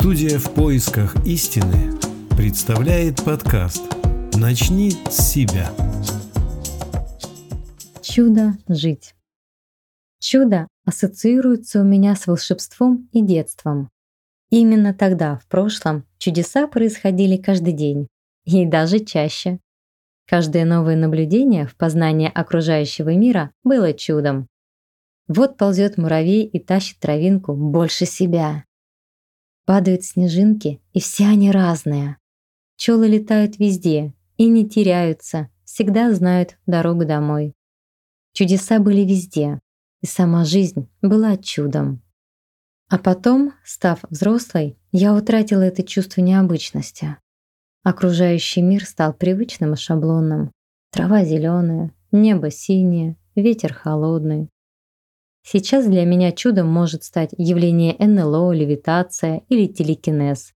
Студия в поисках истины представляет подкаст «Начни с себя». Чудо жить. Чудо ассоциируется у меня с волшебством и детством. Именно тогда, в прошлом, чудеса происходили каждый день, и даже чаще. Каждое новое наблюдение в познании окружающего мира было чудом. Вот ползет муравей и тащит травинку больше себя. Падают снежинки, и все они разные. Пчелы летают везде и не теряются, всегда знают дорогу домой. Чудеса были везде, и сама жизнь была чудом. А потом, став взрослой, я утратила это чувство необычности. Окружающий мир стал привычным и шаблонным. Трава зеленая, небо синее, ветер холодный. Сейчас для меня чудом может стать явление НЛО, левитация или телекинез.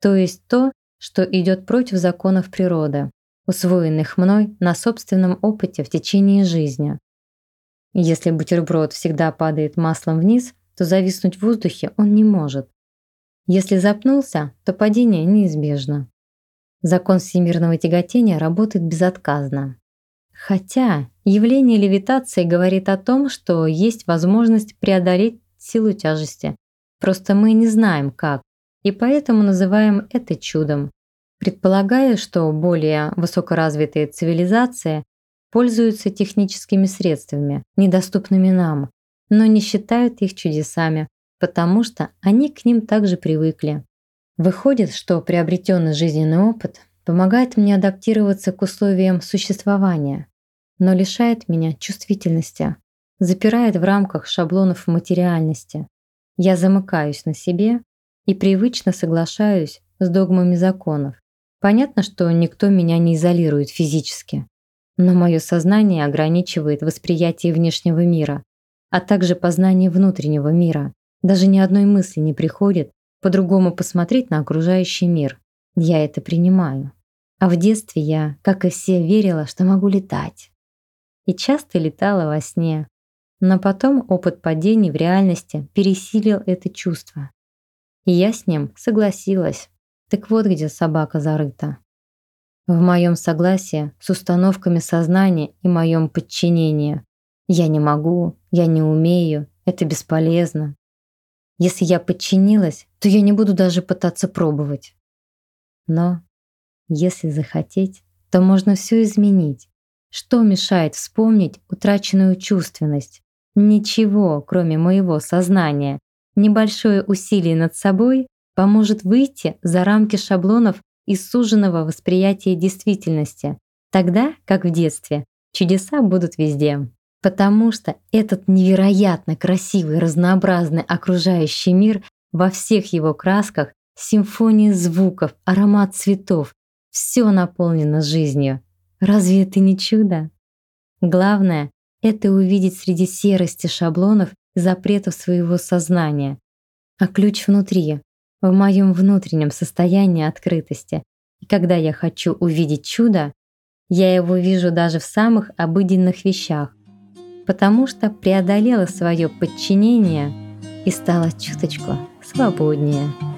То есть то, что идет против законов природы, усвоенных мной на собственном опыте в течение жизни. Если бутерброд всегда падает маслом вниз, то зависнуть в воздухе он не может. Если запнулся, то падение неизбежно. Закон всемирного тяготения работает безотказно. Хотя явление левитации говорит о том, что есть возможность преодолеть силу тяжести. Просто мы не знаем как, и поэтому называем это чудом. Предполагая, что более высокоразвитые цивилизации пользуются техническими средствами, недоступными нам, но не считают их чудесами, потому что они к ним также привыкли. Выходит, что приобретенный жизненный опыт помогает мне адаптироваться к условиям существования, но лишает меня чувствительности, запирает в рамках шаблонов материальности. Я замыкаюсь на себе и привычно соглашаюсь с догмами законов. Понятно, что никто меня не изолирует физически, но мое сознание ограничивает восприятие внешнего мира, а также познание внутреннего мира. Даже ни одной мысли не приходит по-другому посмотреть на окружающий мир. Я это принимаю. А в детстве я, как и все, верила, что могу летать и часто летала во сне. Но потом опыт падений в реальности пересилил это чувство. И я с ним согласилась. Так вот где собака зарыта. В моем согласии с установками сознания и моем подчинении. Я не могу, я не умею, это бесполезно. Если я подчинилась, то я не буду даже пытаться пробовать. Но если захотеть, то можно все изменить. Что мешает вспомнить утраченную чувственность? Ничего, кроме моего сознания. Небольшое усилие над собой поможет выйти за рамки шаблонов и суженного восприятия действительности, тогда, как в детстве, чудеса будут везде. Потому что этот невероятно красивый, разнообразный окружающий мир во всех его красках, симфония звуков, аромат цветов, все наполнено жизнью. Разве это не чудо? Главное — это увидеть среди серости шаблонов запретов своего сознания. А ключ внутри, в моем внутреннем состоянии открытости. И когда я хочу увидеть чудо, я его вижу даже в самых обыденных вещах, потому что преодолела свое подчинение и стала чуточку свободнее.